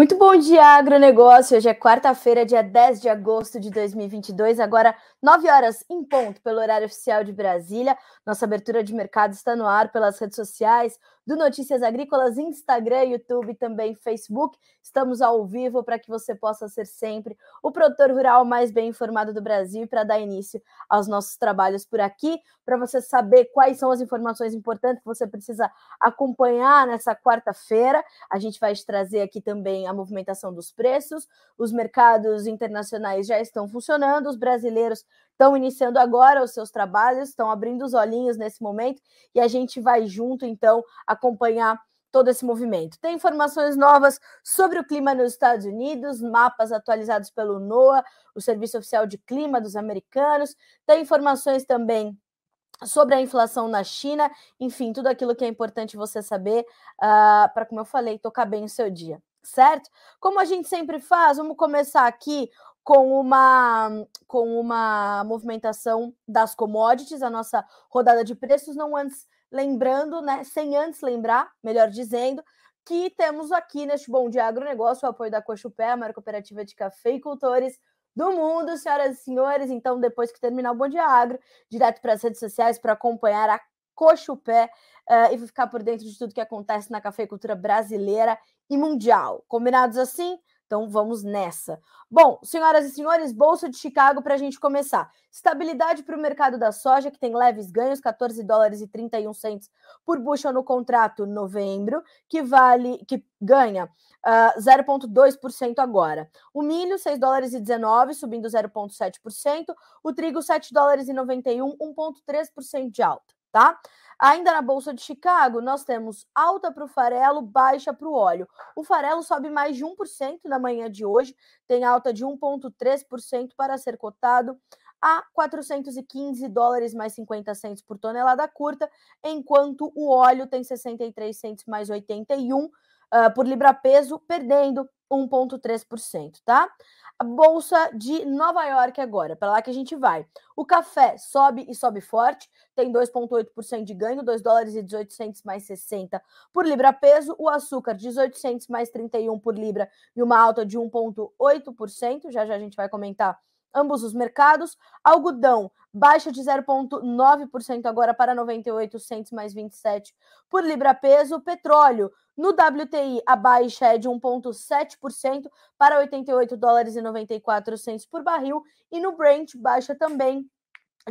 Muito bom dia, agronegócio. Hoje é quarta-feira, dia 10 de agosto de 2022, agora 9 horas em ponto, pelo horário oficial de Brasília. Nossa abertura de mercado está no ar pelas redes sociais do Notícias Agrícolas, Instagram, YouTube, também Facebook. Estamos ao vivo para que você possa ser sempre o produtor rural mais bem informado do Brasil e para dar início aos nossos trabalhos por aqui, para você saber quais são as informações importantes que você precisa acompanhar nessa quarta-feira. A gente vai te trazer aqui também a movimentação dos preços. Os mercados internacionais já estão funcionando, os brasileiros estão iniciando agora os seus trabalhos, estão abrindo os olhinhos nesse momento e a gente vai junto, então, acompanhar todo esse movimento. Tem informações novas sobre o clima nos Estados Unidos, mapas atualizados pelo NOAA, o Serviço Oficial de Clima dos americanos. Tem informações também sobre a inflação na China, enfim, tudo aquilo que é importante você saber uh, para, como eu falei, tocar bem o seu dia, certo? Como a gente sempre faz, vamos começar aqui com uma, com uma movimentação das commodities, a nossa rodada de preços, não antes lembrando, né, sem antes lembrar, melhor dizendo, que temos aqui neste Bom Dia Agronegócio o apoio da Cochupé, a maior cooperativa de cafeicultores do mundo, senhoras e senhores. Então, depois que terminar o Bom Dia Agro, direto para as redes sociais para acompanhar a Cochupé uh, e ficar por dentro de tudo que acontece na cafeicultura brasileira e mundial. Combinados assim? Então vamos nessa. Bom, senhoras e senhores, Bolsa de Chicago para a gente começar. Estabilidade para o mercado da soja, que tem leves ganhos, 14 dólares e 31 centos por bushel no contrato novembro, que vale, que ganha uh, ah, 0,2% agora. O milho, 6 dólares e 19, subindo 0,7%. O trigo, 7 dólares e 91, 1,3% de alta, tá? Ainda na Bolsa de Chicago, nós temos alta para o farelo, baixa para o óleo. O farelo sobe mais de 1% na manhã de hoje, tem alta de 1,3% para ser cotado a 415 dólares mais 50 centos por tonelada curta, enquanto o óleo tem 63 centos mais 81 uh, ah, por libra peso, perdendo 1,3%, tá? A Bolsa de Nova York agora, para lá que a gente vai. O café sobe e sobe forte, tem 2,8% de ganho, 2 dólares e 18 centos mais 60 por libra peso. O açúcar, 18 centos mais 31 por libra e uma alta de 1,8%. Já já a gente vai comentar ambos os mercados. Algodão baixa de 0,9% agora para 98 centos mais 27 por libra peso. Petróleo no WTI a baixa é de 1,7% para 88 dólares e 94 centos por barril. E no Brent baixa também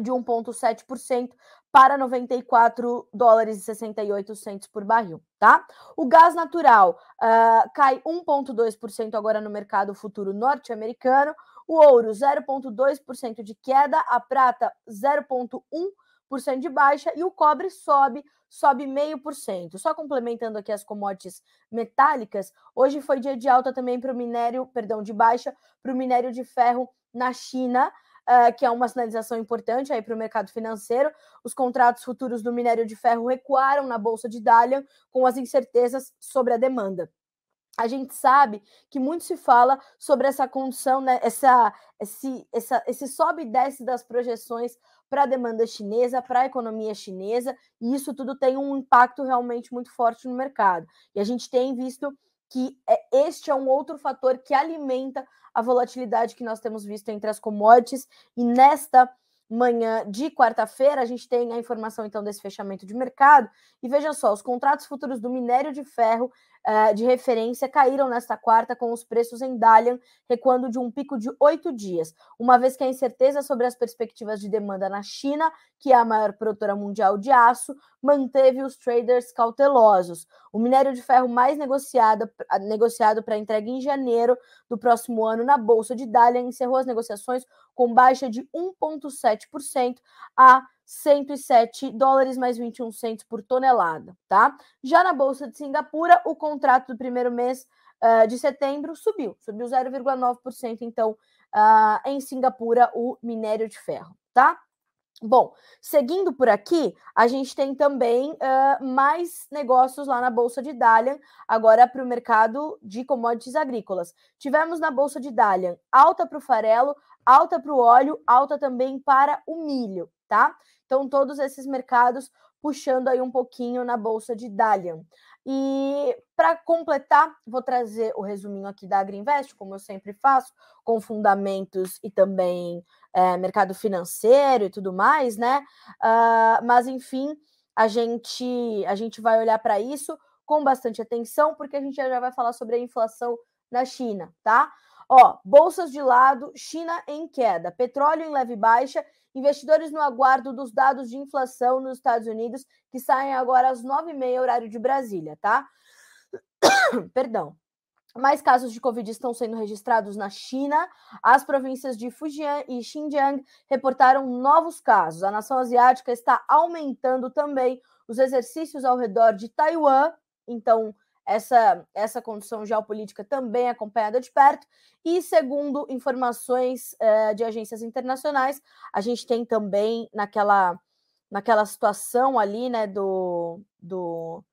de 1,7% para 94 dólares e 68 centos por barril, tá? O gás natural uh, cai 1,2% agora no mercado futuro norte-americano, o ouro 0,2% de queda, a prata 0,1% de baixa. E o cobre sobe, sobe 0,5%. Só complementando aqui as commodities metálicas, hoje foi dia de alta também para o minério, perdão, de baixa para o minério de ferro na China. Uh, que é uma sinalização importante aí para o mercado financeiro. Os contratos futuros do minério de ferro recuaram na bolsa de Dalian com as incertezas sobre a demanda a gente sabe que muito se fala sobre essa condição, né, essa, esse, essa, esse sobe e desce das projeções para a demanda chinesa, para a economia chinesa, e isso tudo tem um impacto realmente muito forte no mercado. E a gente tem visto que é, este é um outro fator que alimenta a volatilidade que nós temos visto entre as commodities, e nesta manhã de quarta-feira, a gente tem a informação então desse fechamento de mercado. E veja só, os contratos futuros do minério de ferro uh, de referência caíram nesta quarta, com os preços em Dalian recuando de um pico de oito dias, uma vez que a incerteza sobre as perspectivas de demanda na China, que é a maior produtora mundial de aço, manteve os traders cautelosos. O minério de ferro mais negociado, negociado para entrega em janeiro do próximo ano na Bolsa de Dalian encerrou as negociações com baixa de 1,7% a 107 dólares mais 21 centos por tonelada, tá? Já na Bolsa de Singapura, o contrato do primeiro mês uh, de setembro subiu, subiu 0,9%, então, uh, em Singapura, o minério de ferro, tá? Bom, seguindo por aqui, a gente tem também uh, mais negócios lá na Bolsa de Dalian, agora para o mercado de commodities agrícolas. Tivemos na Bolsa de Dalian alta para o farelo, alta para o óleo, alta também para o milho, tá? Então, todos esses mercados puxando aí um pouquinho na bolsa de Dalian. E para completar, vou trazer o resuminho aqui da Agriinvest, como eu sempre faço, com fundamentos e também é, mercado financeiro e tudo mais, né? Uh, mas enfim, a gente a gente vai olhar para isso com bastante atenção, porque a gente já vai falar sobre a inflação na China, tá? Ó, bolsas de lado, China em queda, petróleo em leve baixa, investidores no aguardo dos dados de inflação nos Estados Unidos, que saem agora às 9h30, horário de Brasília, tá? Perdão. Mais casos de Covid estão sendo registrados na China. As províncias de Fujian e Xinjiang reportaram novos casos. A nação asiática está aumentando também os exercícios ao redor de Taiwan. Então, essa, essa condição geopolítica também acompanhada de perto. E segundo informações uh, de agências internacionais, a gente tem também naquela, naquela situação ali, né, do, do,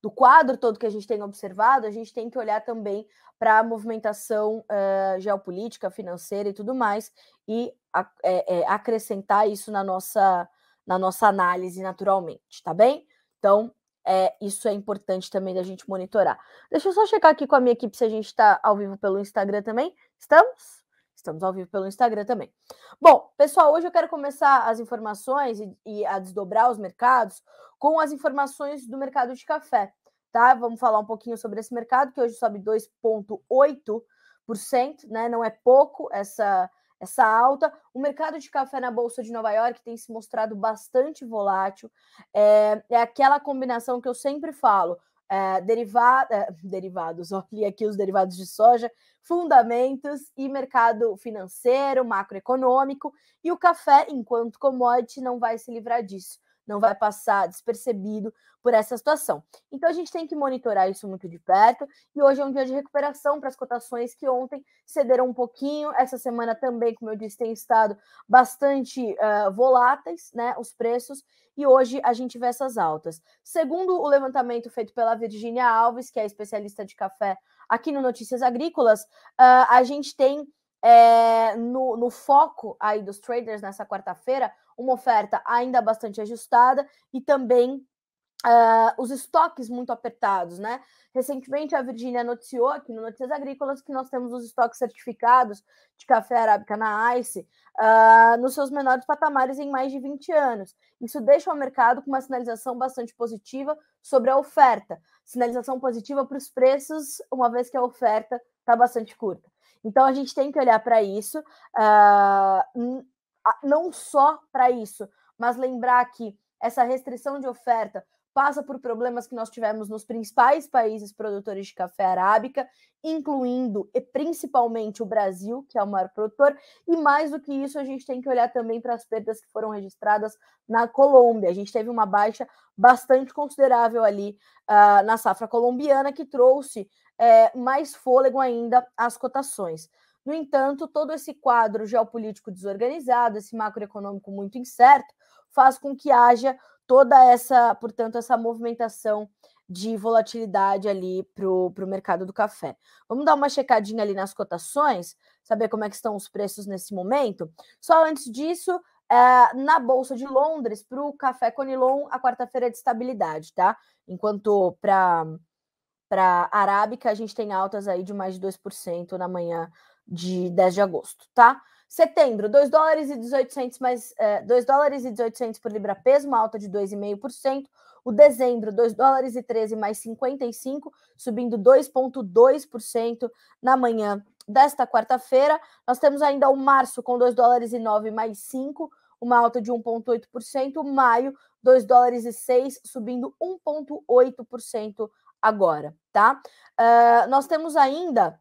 do quadro todo que a gente tem observado, a gente tem que olhar também para a movimentação uh, geopolítica, financeira e tudo mais, e a, é, é, acrescentar isso na nossa, na nossa análise naturalmente, tá bem? Então, é, isso é importante também da gente monitorar. Deixa eu só checar aqui com a minha equipe se a gente está ao vivo pelo Instagram também. Estamos? Estamos ao vivo pelo Instagram também. Bom, pessoal, hoje eu quero começar as informações e, e a desdobrar os mercados com as informações do mercado de café, tá? Vamos falar um pouquinho sobre esse mercado que hoje sobe 2,8%, né? Não é pouco essa essa alta. O mercado de café na Bolsa de Nova York tem se mostrado bastante volátil. É, é aquela combinação que eu sempre falo. É, deriva, é, derivados, olha aqui os derivados de soja, fundamentos e mercado financeiro, macroeconômico, e o café, enquanto commodity, não vai se livrar disso não vai passar despercebido por essa situação. Então a gente tem que monitorar isso muito de perto. E hoje é um dia de recuperação para as cotações que ontem cederam um pouquinho. Essa semana também, como eu disse, tem estado bastante uh, voláteis, né? Os preços. E hoje a gente vê essas altas. Segundo o levantamento feito pela Virginia Alves, que é especialista de café aqui no Notícias Agrícolas, uh, a gente tem é, no, no, foco aí dos traders nessa quarta-feira, uma oferta ainda bastante ajustada e também uh, os estoques muito apertados, né? Recentemente a Virgínia noticiou aqui no Notícias Agrícolas que nós temos os estoques certificados de café arábica na ICE uh, nos seus menores patamares em mais de 20 anos. Isso deixa o mercado com uma sinalização bastante positiva sobre a oferta. Sinalização positiva para os preços, uma vez que a oferta está bastante curta. Então a gente tem que olhar para isso, uh, não só para isso, mas lembrar que essa restrição de oferta passa por problemas que nós tivemos nos principais países produtores de café arábica, incluindo e principalmente o Brasil, que é o maior produtor, e mais do que isso, a gente tem que olhar também para as perdas que foram registradas na Colômbia. A gente teve uma baixa bastante considerável ali uh, na safra colombiana, que trouxe é, mais fôlego ainda às cotações. No entanto, todo esse quadro geopolítico desorganizado, esse macroeconômico muito incerto, faz com que haja toda essa, portanto, essa movimentação de volatilidade ali para o mercado do café. Vamos dar uma checadinha ali nas cotações, saber como é que estão os preços nesse momento. Só antes disso, é, na Bolsa de Londres, para o café Conilon, a quarta-feira é de estabilidade, tá? Enquanto para para arábica, a gente tem altas aí de mais de 2% na manhã de 10 de agosto, tá? Setembro, 2 dólares e 18 mais é, 2 dólares e 18 por libra peso, uma alta de 2,5%. O dezembro, 2 dólares e 13 mais 55, subindo 2,2% na manhã desta quarta-feira. Nós temos ainda o março com 2 dólares e 9 mais 5, uma alta de 1,8%. Maio, 2 dólares e 6, subindo 1,8% agora, tá? Uh, nós temos ainda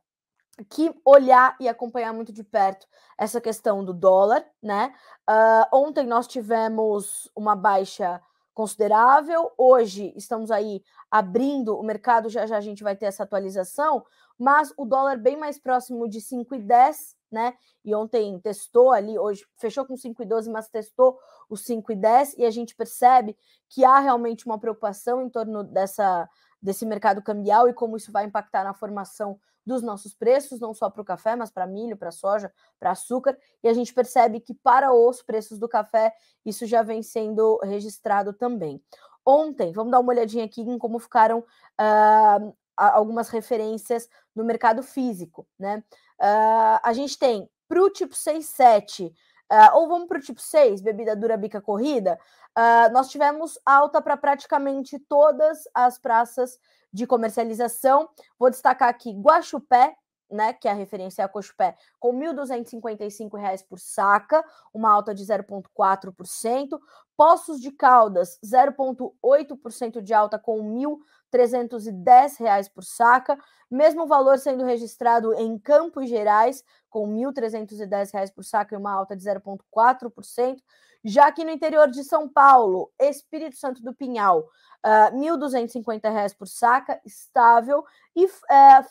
que olhar e acompanhar muito de perto essa questão do dólar, né? Uh, ontem nós tivemos uma baixa considerável, hoje estamos aí abrindo o mercado, já já a gente vai ter essa atualização, mas o dólar bem mais próximo de 5,10, né? E ontem testou ali, hoje fechou com 5,12, mas testou o 5,10 e a gente percebe que há realmente uma preocupação em torno dessa desse mercado cambial e como isso vai impactar na formação dos nossos preços, não só para o café, mas para milho, para soja, para açúcar. E a gente percebe que para os preços do café, isso já vem sendo registrado também. ontem. Vamos dar uma olhadinha aqui em como ficaram uh, algumas referências no mercado físico, né? Uh, a gente tem para o tipo 67, uh, ou vamos para o tipo 6, bebida dura bica corrida, uh, nós tivemos alta para praticamente todas as praças de comercialização. Vou destacar aqui Guaxupé, né, que é a referência a Cochupé, com R$ 1.255 por saca, uma alta de 0,4%. Poços de Caldas, 0,8% de alta com R$ 1.310 por saca. Mesmo valor sendo registrado em Campos Gerais, com R$ 1.310 por saca e uma alta de 0,4%. Já que no interior de São Paulo, Espírito Santo do Pinhal, uh, R$ 1.250 por saca, estável. E uh,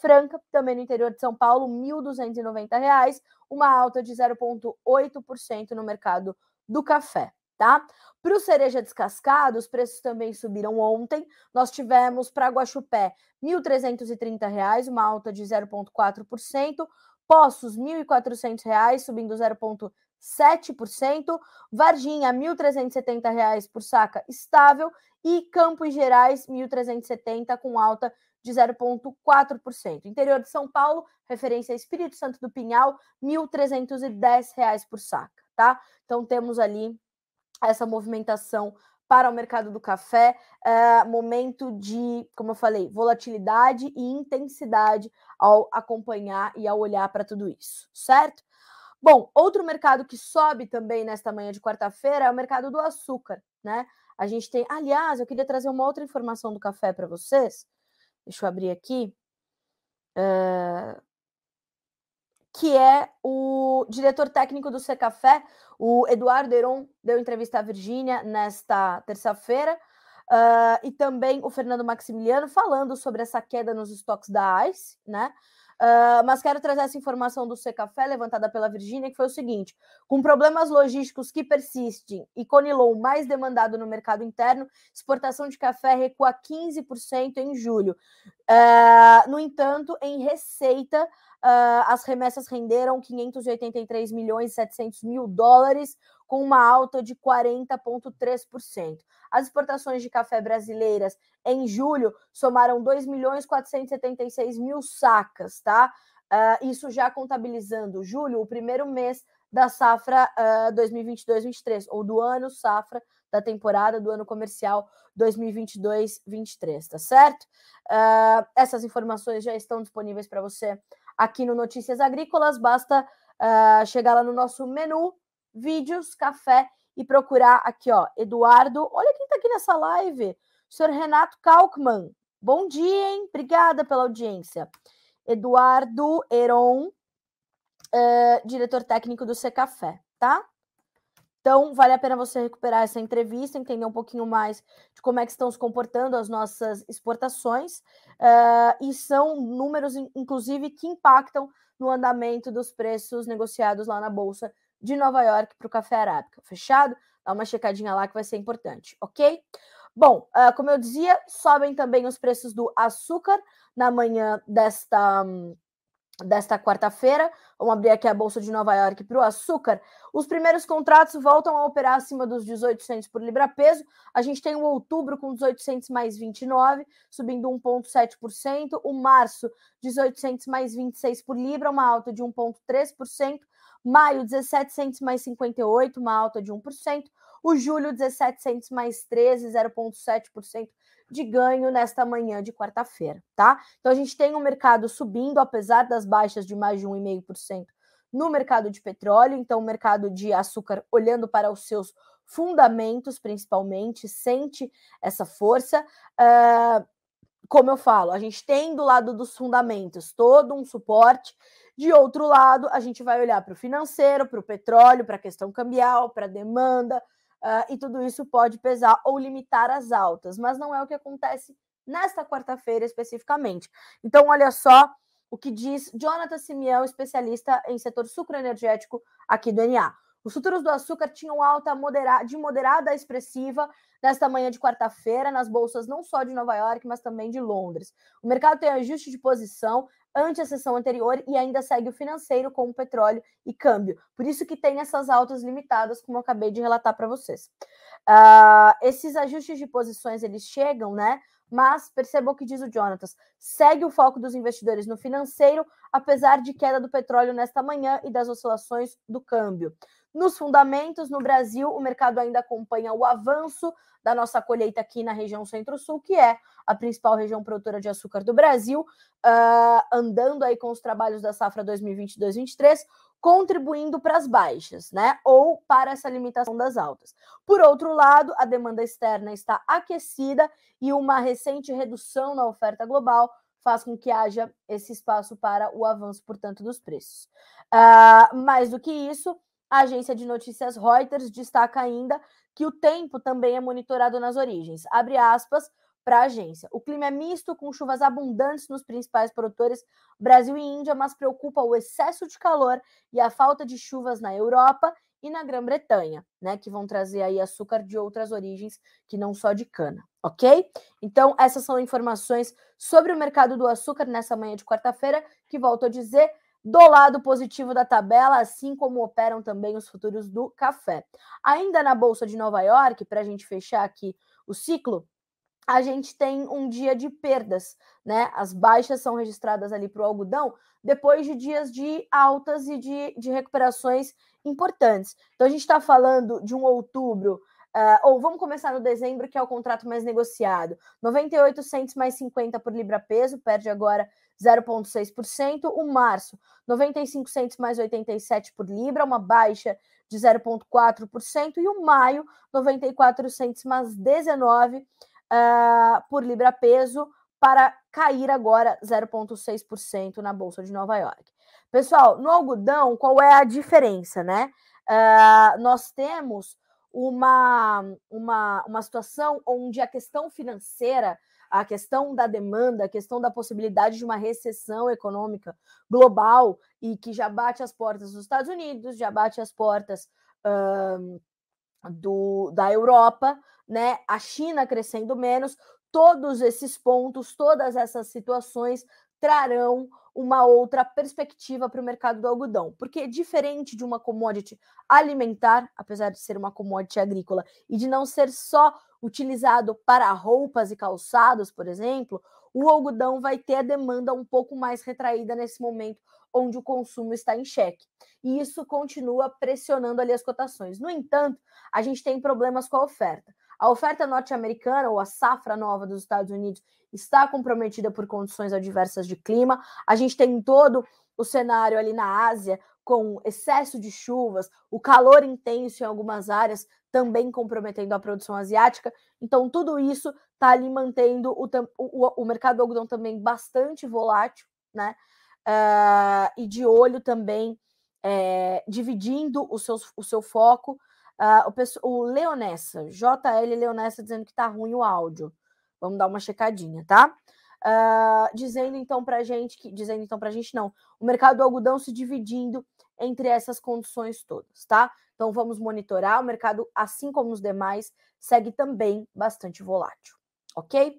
Franca, também no interior de São Paulo, R$ 1.290, uma alta de 0,8% no mercado do café. Tá? Para o cereja descascado, os preços também subiram ontem. Nós tivemos para Guaxupé R$ 1.330, uma alta de 0,4%. Poços, R$ 1.400, subindo 0,5%. 7%, Varginha R$ 1.370 por saca estável e Campos Gerais R$ 1.370 com alta de 0,4%. Interior de São Paulo, referência Espírito Santo do Pinhal, R$ 1.310 por saca, tá? Então temos ali essa movimentação para o mercado do café, é, momento de, como eu falei, volatilidade e intensidade ao acompanhar e ao olhar para tudo isso, certo? Bom, outro mercado que sobe também nesta manhã de quarta-feira é o mercado do açúcar, né? A gente tem, aliás, eu queria trazer uma outra informação do café para vocês. Deixa eu abrir aqui. Uh, que é o diretor técnico do Secafé, o Eduardo Heron, deu entrevista à Virgínia nesta terça-feira, uh, e também o Fernando Maximiliano falando sobre essa queda nos estoques da ICE, né? Uh, mas quero trazer essa informação do Secafé, levantada pela Virgínia, que foi o seguinte: com problemas logísticos que persistem e Conilon mais demandado no mercado interno, exportação de café recua 15% em julho. Uh, no entanto, em receita, uh, as remessas renderam 583 milhões e 700 mil dólares, com uma alta de 40,3%. As exportações de café brasileiras em julho somaram 2 milhões 476 mil sacas, tá? Uh, isso já contabilizando julho, o primeiro mês da safra uh, 2022-23, ou do ano safra da temporada do ano comercial 2022-23, tá certo? Uh, essas informações já estão disponíveis para você aqui no Notícias Agrícolas, basta chegar lá no nosso menu, vídeos, café e procurar aqui, ó, Eduardo. Olha quem está aqui nessa live, o senhor Renato Kalkman. Bom dia, hein? Obrigada pela audiência. Eduardo Heron, uh, diretor técnico do Secafé, tá? Então, vale a pena você recuperar essa entrevista, entender um pouquinho mais de como é que estão se comportando as nossas exportações, uh, e são números, inclusive, que impactam no andamento dos preços negociados lá na Bolsa de Nova York para o café arábica. Fechado? Dá uma checadinha lá que vai ser importante, ok? Bom, uh, como eu dizia, sobem também os preços do açúcar na manhã desta. Um, desta quarta-feira. Vamos abrir aqui a Bolsa de Nova York para o açúcar. Os primeiros contratos voltam a operar acima dos 1800 por libra-peso. A gente tem o outubro com 1800 mais 29, subindo 1,7%. O março, 1800 mais 26 por libra, uma alta de 1,3%. Maio, 1700 mais 58, uma alta de 1%. O julho, 1700 mais 13, 0,7% de ganho nesta manhã de quarta-feira, tá? Então a gente tem um mercado subindo, apesar das baixas de mais de 1,5% no mercado de petróleo, então o mercado de açúcar olhando para os seus fundamentos, principalmente, sente essa força. Uh, como eu falo, a gente tem do lado dos fundamentos todo um suporte. De outro lado, a gente vai olhar para o financeiro, para o petróleo, para a questão cambial, para a demanda, uh, e tudo isso pode pesar ou limitar as altas, mas não é o que acontece nesta quarta-feira especificamente. Então, olha só o que diz Jonathan Simeão, especialista em setor sucroenergético aqui do NA. Os futuros do açúcar tinham alta modera de moderada a expressiva nesta manhã de quarta-feira nas bolsas não só de Nova York, mas também de Londres. O mercado tem ajuste de posição, ante a sessão anterior e ainda segue o financeiro com o petróleo e câmbio. Por isso que tem essas altas limitadas, como eu acabei de relatar para vocês. Uh, esses ajustes de posições eles chegam, né? Mas percebam o que diz o Jonatas: segue o foco dos investidores no financeiro, apesar de queda do petróleo nesta manhã e das oscilações do câmbio. Nos fundamentos, no Brasil, o mercado ainda acompanha o avanço da nossa colheita aqui na região Centro-Sul, que é a principal região produtora de açúcar do Brasil, uh, andando aí com os trabalhos da safra 2022-23, contribuindo para as baixas, né? Ou para essa limitação das altas. Por outro lado, a demanda externa está aquecida e uma recente redução na oferta global faz com que haja esse espaço para o avanço, portanto, dos preços. Uh, mais do que isso, a agência de notícias Reuters destaca ainda que o tempo também é monitorado nas origens. Abre aspas para a agência. O clima é misto, com chuvas abundantes nos principais produtores Brasil e Índia, mas preocupa o excesso de calor e a falta de chuvas na Europa e na Grã-Bretanha, né, que vão trazer aí açúcar de outras origens que não só de cana, ok? Então, essas são informações sobre o mercado do açúcar nessa manhã de quarta-feira, que volto a dizer, do lado positivo da tabela, assim como operam também os futuros do café. Ainda na Bolsa de Nova York, para a gente fechar aqui o ciclo, a gente tem um dia de perdas, né? As baixas são registradas ali para o algodão depois de dias de altas e de, de recuperações importantes. Então a gente está falando de um outubro Uh, ou vamos começar no dezembro, que é o contrato mais negociado. 98 centos mais 50 por libra peso, perde agora 0,6%. O março, 95 centos mais 87 por libra, uma baixa de 0,4%. E o maio, 94 centos mais 19 uh, por libra peso, para cair agora 0,6% na Bolsa de Nova York. Pessoal, no algodão, qual é a diferença, né? Uh, nós temos uma, uma, uma situação onde a questão financeira, a questão da demanda, a questão da possibilidade de uma recessão econômica global e que já bate as portas dos Estados Unidos, já bate as portas uh, do, da Europa, né? A China crescendo menos, todos esses pontos, todas essas situações trarão uma outra perspectiva para o mercado do algodão, porque diferente de uma commodity alimentar, apesar de ser uma commodity agrícola e de não ser só utilizado para roupas e calçados, por exemplo, o algodão vai ter a demanda um pouco mais retraída nesse momento onde o consumo está em xeque. E isso continua pressionando ali as cotações. No entanto, a gente tem problemas com a oferta. A oferta norte-americana, ou a safra nova dos Estados Unidos, está comprometida por condições adversas de clima. A gente tem todo o cenário ali na Ásia, com excesso de chuvas, o calor intenso em algumas áreas, também comprometendo a produção asiática. Então, tudo isso está ali mantendo o, o, o, mercado do algodão também bastante volátil, né? Uh, e de olho também, é, dividindo o o seu foco Uh, o, o Leonessa, JL Leonessa, dizendo que tá ruim o áudio. Vamos dar uma checadinha, tá? Uh, dizendo então para gente que dizendo então para gente não, o mercado do algodão se dividindo entre essas condições todas, tá? Então vamos monitorar o mercado, assim como os demais, segue também bastante volátil, ok?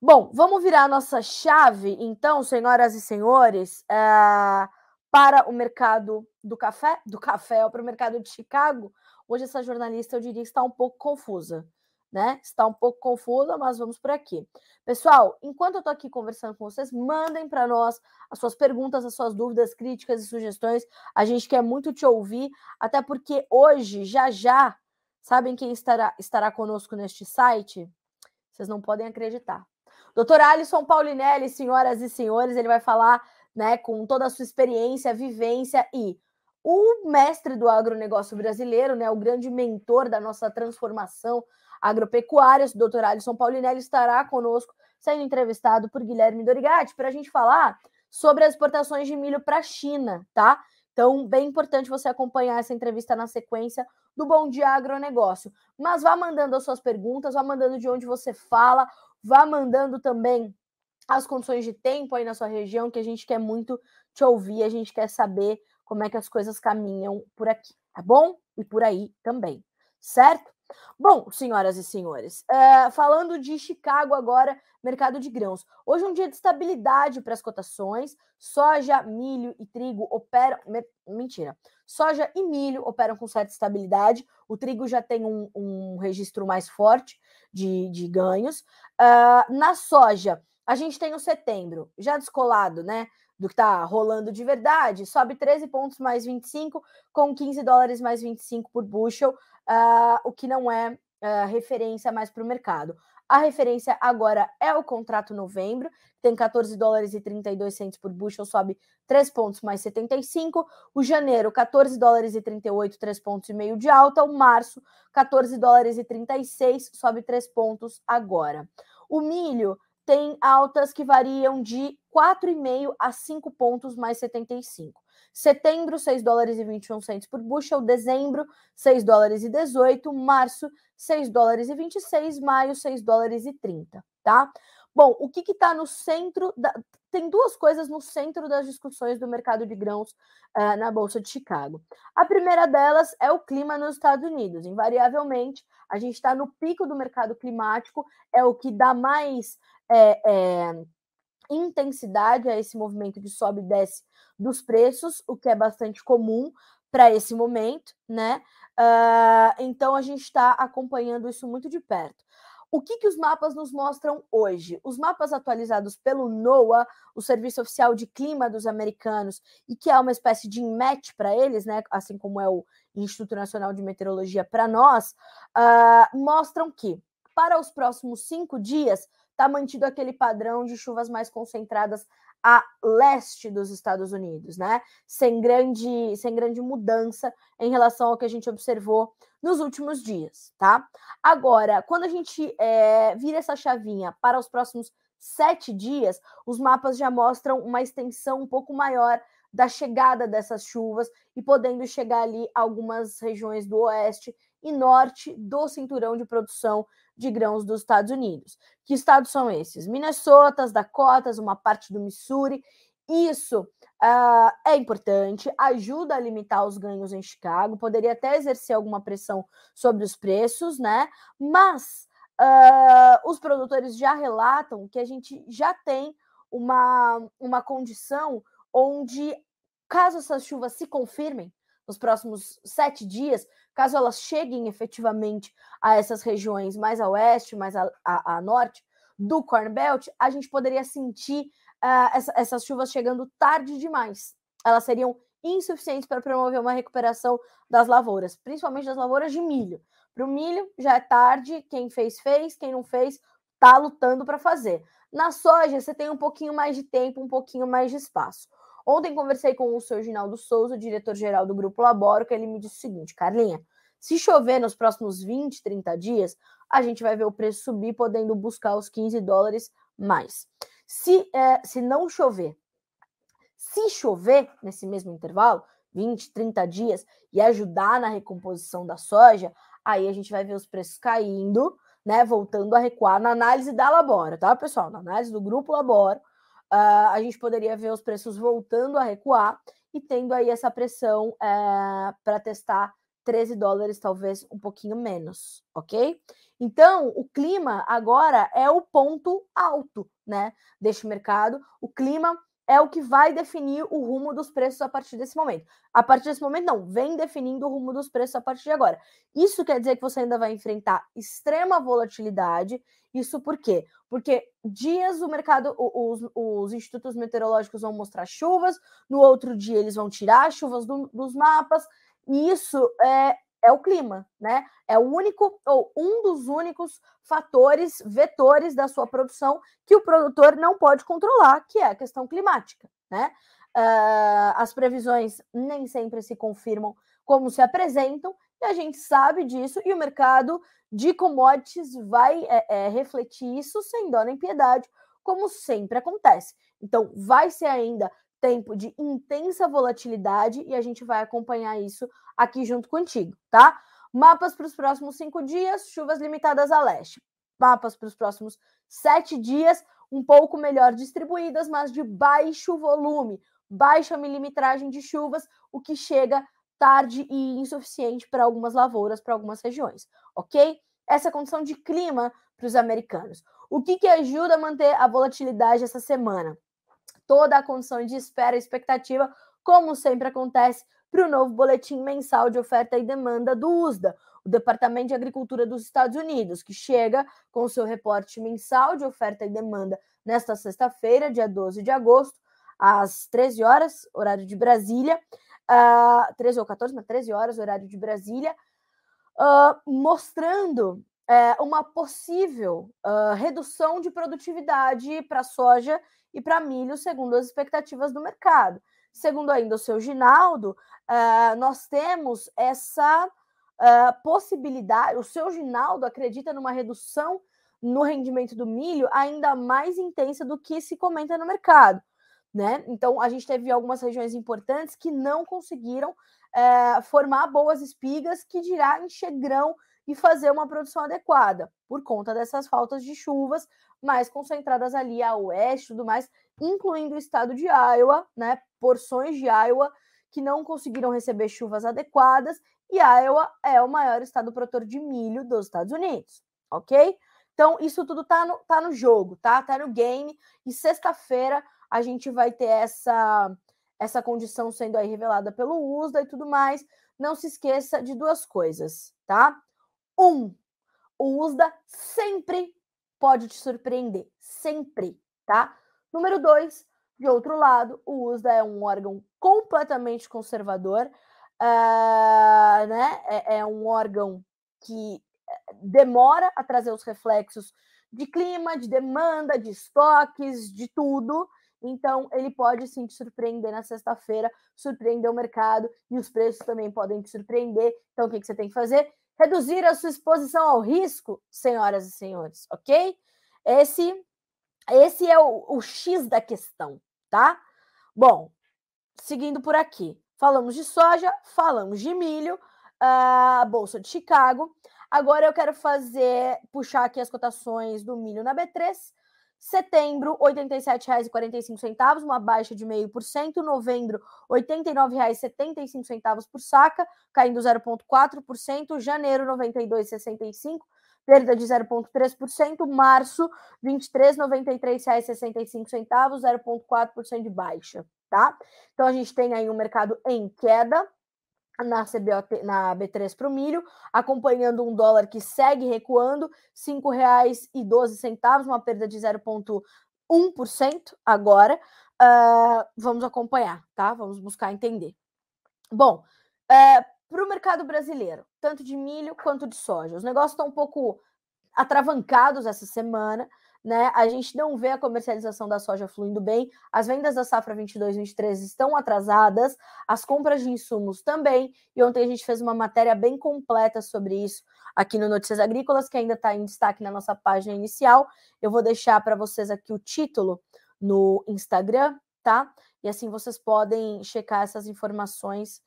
Bom, vamos virar a nossa chave, então, senhoras e senhores, uh, para o mercado do café, do café, para o mercado de Chicago, Hoje essa jornalista eu diria que está um pouco confusa, né? Está um pouco confusa, mas vamos por aqui. Pessoal, enquanto eu estou aqui conversando com vocês, mandem para nós as suas perguntas, as suas dúvidas, críticas e sugestões. A gente quer muito te ouvir, até porque hoje, já já, sabem quem estará, estará conosco neste site? Vocês não podem acreditar. Doutor Alisson Paulinelli, senhoras e senhores, ele vai falar né, com toda a sua experiência, vivência e o mestre do agronegócio brasileiro, né, o grande mentor da nossa transformação agropecuária, o doutor Alisson Paulinelli, estará conosco, sendo entrevistado por Guilherme Dorigatti, para a gente falar sobre as exportações de milho para a China, tá? Então, bem importante você acompanhar essa entrevista na sequência do Bom Dia Agronegócio. Mas vá mandando as suas perguntas, vá mandando de onde você fala, vá mandando também as condições de tempo aí na sua região, que a gente quer muito te ouvir, a gente quer saber como é que as coisas caminham por aqui, tá bom? E por aí também, certo? Bom, senhoras e senhores, uh, falando de Chicago agora, mercado de grãos. Hoje é um dia de estabilidade para as cotações. Soja, milho e trigo operam. Mentira. Soja e milho operam com certa estabilidade. O trigo já tem um, um registro mais forte de, de ganhos. Uh, na soja, a gente tem o setembro, já descolado, né? Do que está rolando de verdade, sobe 13 pontos mais 25, com 15 dólares mais 25 por bushel, uh, o que não é uh, referência mais para o mercado. A referência agora é o contrato novembro, tem 14 dólares e 32 centos por bushel, sobe 3 pontos mais 75. O janeiro, 14 dólares e 38, 3 pontos e meio de alta. O março, 14 dólares e 36, sobe 3 pontos agora. O milho tem altas que variam de 4,5 a 5 pontos mais 75. Setembro, 6 dólares e 21 centos por bushel. Dezembro, 6 dólares e 18. Março, 6 dólares e 26. Maio, 6 dólares e 30, tá? Bom, o que está no centro? Da... Tem duas coisas no centro das discussões do mercado de grãos uh, na Bolsa de Chicago. A primeira delas é o clima nos Estados Unidos. Invariavelmente, a gente está no pico do mercado climático, é o que dá mais é, é, intensidade a esse movimento de sobe e desce dos preços, o que é bastante comum para esse momento, né? Uh, então a gente está acompanhando isso muito de perto. O que, que os mapas nos mostram hoje? Os mapas atualizados pelo NOAA, o Serviço Oficial de Clima dos Americanos, e que é uma espécie de match para eles, né? Assim como é o Instituto Nacional de Meteorologia para nós, uh, mostram que para os próximos cinco dias está mantido aquele padrão de chuvas mais concentradas a leste dos Estados Unidos, né? Sem grande, sem grande mudança em relação ao que a gente observou nos últimos dias, tá? Agora, quando a gente é, vira essa chavinha para os próximos sete dias, os mapas já mostram uma extensão um pouco maior da chegada dessas chuvas e podendo chegar ali algumas regiões do oeste e norte do cinturão de produção de grãos dos Estados Unidos. Que estados são esses? Minnesota, Dakotas, uma parte do Missouri. Isso uh, é importante, ajuda a limitar os ganhos em Chicago, poderia até exercer alguma pressão sobre os preços, né? Mas uh, os produtores já relatam que a gente já tem uma, uma condição onde, caso essas chuvas se confirmem, nos próximos sete dias, caso elas cheguem efetivamente a essas regiões mais a oeste, mais a, a, a norte do Corn Belt, a gente poderia sentir uh, essa, essas chuvas chegando tarde demais. Elas seriam insuficientes para promover uma recuperação das lavouras, principalmente das lavouras de milho. Para o milho já é tarde, quem fez, fez, quem não fez, está lutando para fazer. Na soja, você tem um pouquinho mais de tempo, um pouquinho mais de espaço. Ontem conversei com o seu Ginaldo Souza, diretor-geral do Grupo Laboro, que ele me disse o seguinte, Carlinha, se chover nos próximos 20, 30 dias, a gente vai ver o preço subir, podendo buscar os 15 dólares mais. Se, é, se não chover, se chover nesse mesmo intervalo, 20, 30 dias, e ajudar na recomposição da soja, aí a gente vai ver os preços caindo, né? Voltando a recuar na análise da Labora, tá, pessoal? Na análise do grupo Labora, uh, a gente poderia ver os preços voltando a recuar e tendo aí essa pressão uh, eh, para testar 13 dólares, talvez um pouquinho menos, ok? Então, o clima agora é o ponto alto, né, deste mercado. O clima é o que vai definir o rumo dos preços a partir desse momento. A partir desse momento, não, vem definindo o rumo dos preços a partir de agora. Isso quer dizer que você ainda vai enfrentar extrema volatilidade. Isso por quê? Porque dias o mercado, os, os institutos meteorológicos vão mostrar chuvas, no outro dia eles vão tirar chuvas do, dos mapas, e isso é, é o clima, né? É o único ou um dos únicos fatores, vetores da sua produção que o produtor não pode controlar, que é a questão climática, né? Uh, as previsões nem sempre se confirmam como se apresentam, e a gente sabe disso, e o mercado de commodities vai é, é, refletir isso sem dó nem piedade, como sempre acontece. Então, vai ser ainda tempo de intensa volatilidade e a gente vai acompanhar isso aqui junto contigo, tá? Mapas para os próximos cinco dias, chuvas limitadas a leste. Mapas para os próximos sete dias, um pouco melhor distribuídas, mas de baixo volume, baixa milimetragem de chuvas, o que chega tarde e insuficiente para algumas lavouras, para algumas regiões, ok? Essa é condição de clima para os americanos. O que, que ajuda a manter a volatilidade essa semana? Toda a condição de espera e expectativa, como sempre acontece, para o novo boletim mensal de oferta e demanda do USDA, o Departamento de Agricultura dos Estados Unidos, que chega com seu reporte mensal de oferta e demanda nesta sexta-feira, dia 12 de agosto, às 13 horas, horário de Brasília, uh, ah, 13 ou 14, mas 13 horas, horário de Brasília, uh, mostrando uh, uma possível uh, redução de produtividade para soja e para milho, segundo as expectativas do mercado. Segundo ainda o seu Ginaldo, nós temos essa possibilidade, o seu Ginaldo acredita numa redução no rendimento do milho ainda mais intensa do que se comenta no mercado né? Então a gente teve algumas regiões importantes que não conseguiram é, formar boas espigas que dirá encher grão e fazer uma produção adequada por conta dessas faltas de chuvas mais concentradas ali a oeste e tudo mais, incluindo o estado de Iowa, né? Porções de Iowa que não conseguiram receber chuvas adequadas e Iowa é o maior estado produtor de milho dos Estados Unidos, ok? Então, isso tudo tá no, tá no jogo, tá? Tá no game. E sexta-feira a gente vai ter essa, essa condição sendo aí revelada pelo USDA e tudo mais. Não se esqueça de duas coisas, tá? Um, o USDA sempre pode te surpreender, sempre, tá? Número dois, de outro lado, o USDA é um órgão completamente conservador, uh, né? É, é um órgão que eh, demora a trazer os reflexos de clima, de demanda, de estoques, de tudo. Então, ele pode sim te surpreender na sexta-feira, surpreender o mercado e os preços também podem te surpreender. Então, o que, que você tem que fazer? Reduzir a sua exposição ao risco, senhoras e senhores, ok? Esse, esse é o, o X da questão, tá? Bom, seguindo por aqui, falamos de soja, falamos de milho, a Bolsa de Chicago. Agora eu quero fazer, puxar aqui as cotações do milho na B3 Setembro, R$ 87,45, uma baixa de 0,5%. Novembro, R$ 89,75 por saca, caindo 0,4%. Janeiro, R$ 92,65, perda de 0,3%. Março, R$ 23,93,65, 0,4% de baixa, tá? Então a gente tem aí um mercado em queda na CBOT, na B3 para o milho, acompanhando um dólar que segue recuando, R$ 5,12, uma perda de 0,1% agora. Uh, vamos acompanhar, tá? Vamos buscar entender. Bom, uh, para o mercado brasileiro, tanto de milho quanto de soja, os negócios estão um pouco atravancados essa semana né? A gente não vê a comercialização da soja fluindo bem, as vendas da safra 22-23 estão atrasadas, as compras de insumos também. E ontem a gente fez uma matéria bem completa sobre isso aqui no Notícias Agrícolas, que ainda está em destaque na nossa página inicial. Eu vou deixar para vocês aqui o título no Instagram, tá? E assim vocês podem checar essas informações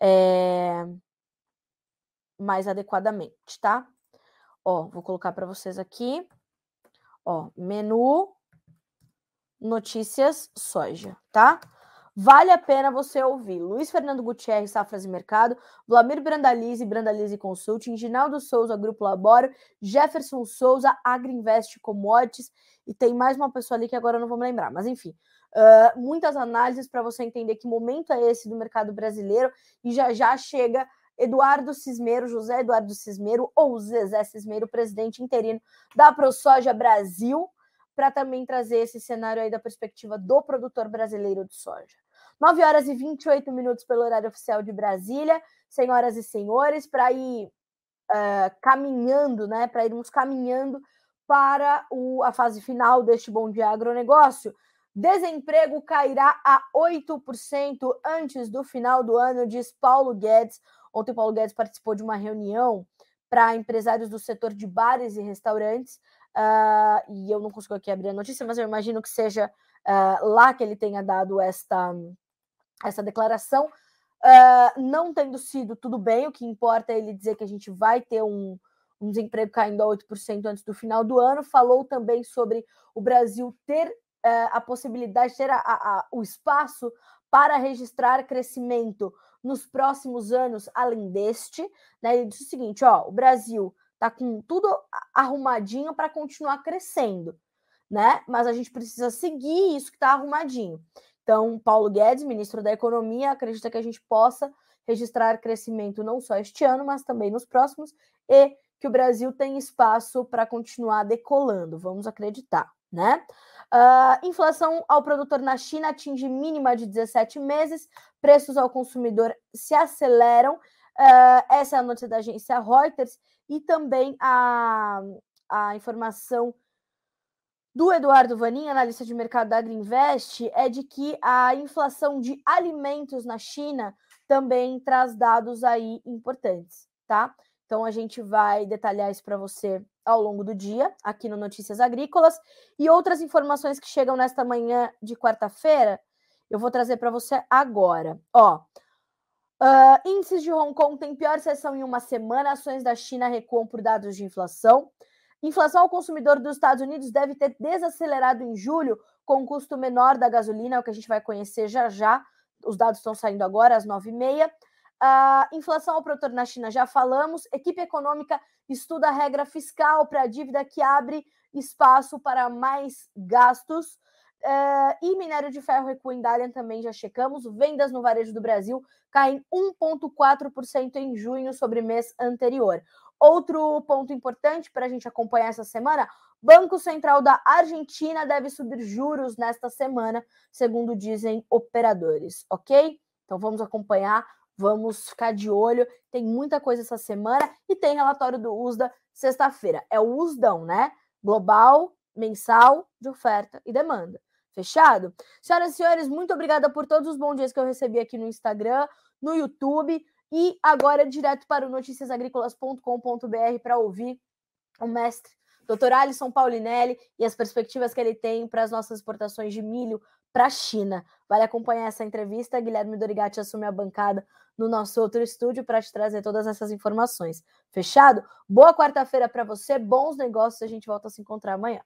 é, mais adequadamente, tá? Ó, vou colocar para vocês aqui. Ó, menu notícias soja, tá? Vale a pena você ouvir Luiz Fernando Gutierrez, Safras e Mercado, Vlamir Brandalize, Brandalize Consulting, Ginaldo Souza, Grupo Laboro, Jefferson Souza, Agriinvest Commodities, e tem mais uma pessoa ali que agora eu não vou me lembrar, mas enfim, uh, muitas análises para você entender que momento é esse do mercado brasileiro, e já já chega Eduardo Cismeiro, José Eduardo Cismeiro, ou Zezé Cismeiro, presidente interino da ProSoja Brasil, para também trazer esse cenário aí da perspectiva do produtor brasileiro de soja. 9 horas e 28 minutos pelo horário oficial de Brasília, senhoras e senhores, para ir uh, caminhando, né, para irmos caminhando para o, a fase final deste Bom Dia Agronegócio. Desemprego cairá a 8% antes do final do ano, diz Paulo Guedes, Ontem Paulo Guedes participou de uma reunião para empresários do setor de bares e restaurantes, uh, e eu não consigo aqui abrir a notícia, mas eu imagino que seja uh, lá que ele tenha dado esta, essa declaração. Uh, não tendo sido tudo bem, o que importa é ele dizer que a gente vai ter um, um desemprego caindo a 8% antes do final do ano. Falou também sobre o Brasil ter a possibilidade, ter a, a, o espaço para registrar crescimento nos próximos anos, além deste. Né? Ele disse o seguinte: ó, o Brasil está com tudo arrumadinho para continuar crescendo, né? Mas a gente precisa seguir isso que está arrumadinho. Então, Paulo Guedes, ministro da Economia, acredita que a gente possa registrar crescimento não só este ano, mas também nos próximos, e que o Brasil tem espaço para continuar decolando. Vamos acreditar, né? Uh, inflação ao produtor na China atinge mínima de 17 meses, preços ao consumidor se aceleram. Uh, essa é a notícia da agência Reuters e também a, a informação do Eduardo Vanin, analista de mercado da Agriinvest, é de que a inflação de alimentos na China também traz dados aí importantes, tá? Então a gente vai detalhar isso para você ao longo do dia, aqui no Notícias Agrícolas, e outras informações que chegam nesta manhã de quarta-feira, eu vou trazer para você agora. Ó, uh, índices de Hong Kong têm pior sessão em uma semana, ações da China recuam por dados de inflação. Inflação ao consumidor dos Estados Unidos deve ter desacelerado em julho, com um custo menor da gasolina, é o que a gente vai conhecer já já. Os dados estão saindo agora, às nove e meia. A inflação ao produtor na China, já falamos. Equipe econômica estuda a regra fiscal para a dívida que abre espaço para mais gastos. Uh, e minério de ferro recua em Dalian também já checamos. Vendas no varejo do Brasil caem 1,4% em junho sobre mês anterior. Outro ponto importante para a gente acompanhar essa semana: Banco Central da Argentina deve subir juros nesta semana, segundo dizem operadores, ok? Então vamos acompanhar Vamos ficar de olho. Tem muita coisa essa semana e tem relatório do USDA sexta-feira. É o USDão, né? Global, mensal de oferta e demanda. Fechado? Senhoras e senhores, muito obrigada por todos os bons dias que eu recebi aqui no Instagram, no YouTube e agora direto para o noticiasagricolas.com.br para ouvir o mestre Dr. Alisson Paulinelli e as perspectivas que ele tem para as nossas exportações de milho para a China. Vale acompanhar essa entrevista. Guilherme Dorigatti assume a bancada no nosso outro estúdio para te trazer todas essas informações. Fechado? Boa quarta-feira para você, bons negócios. A gente volta a se encontrar amanhã.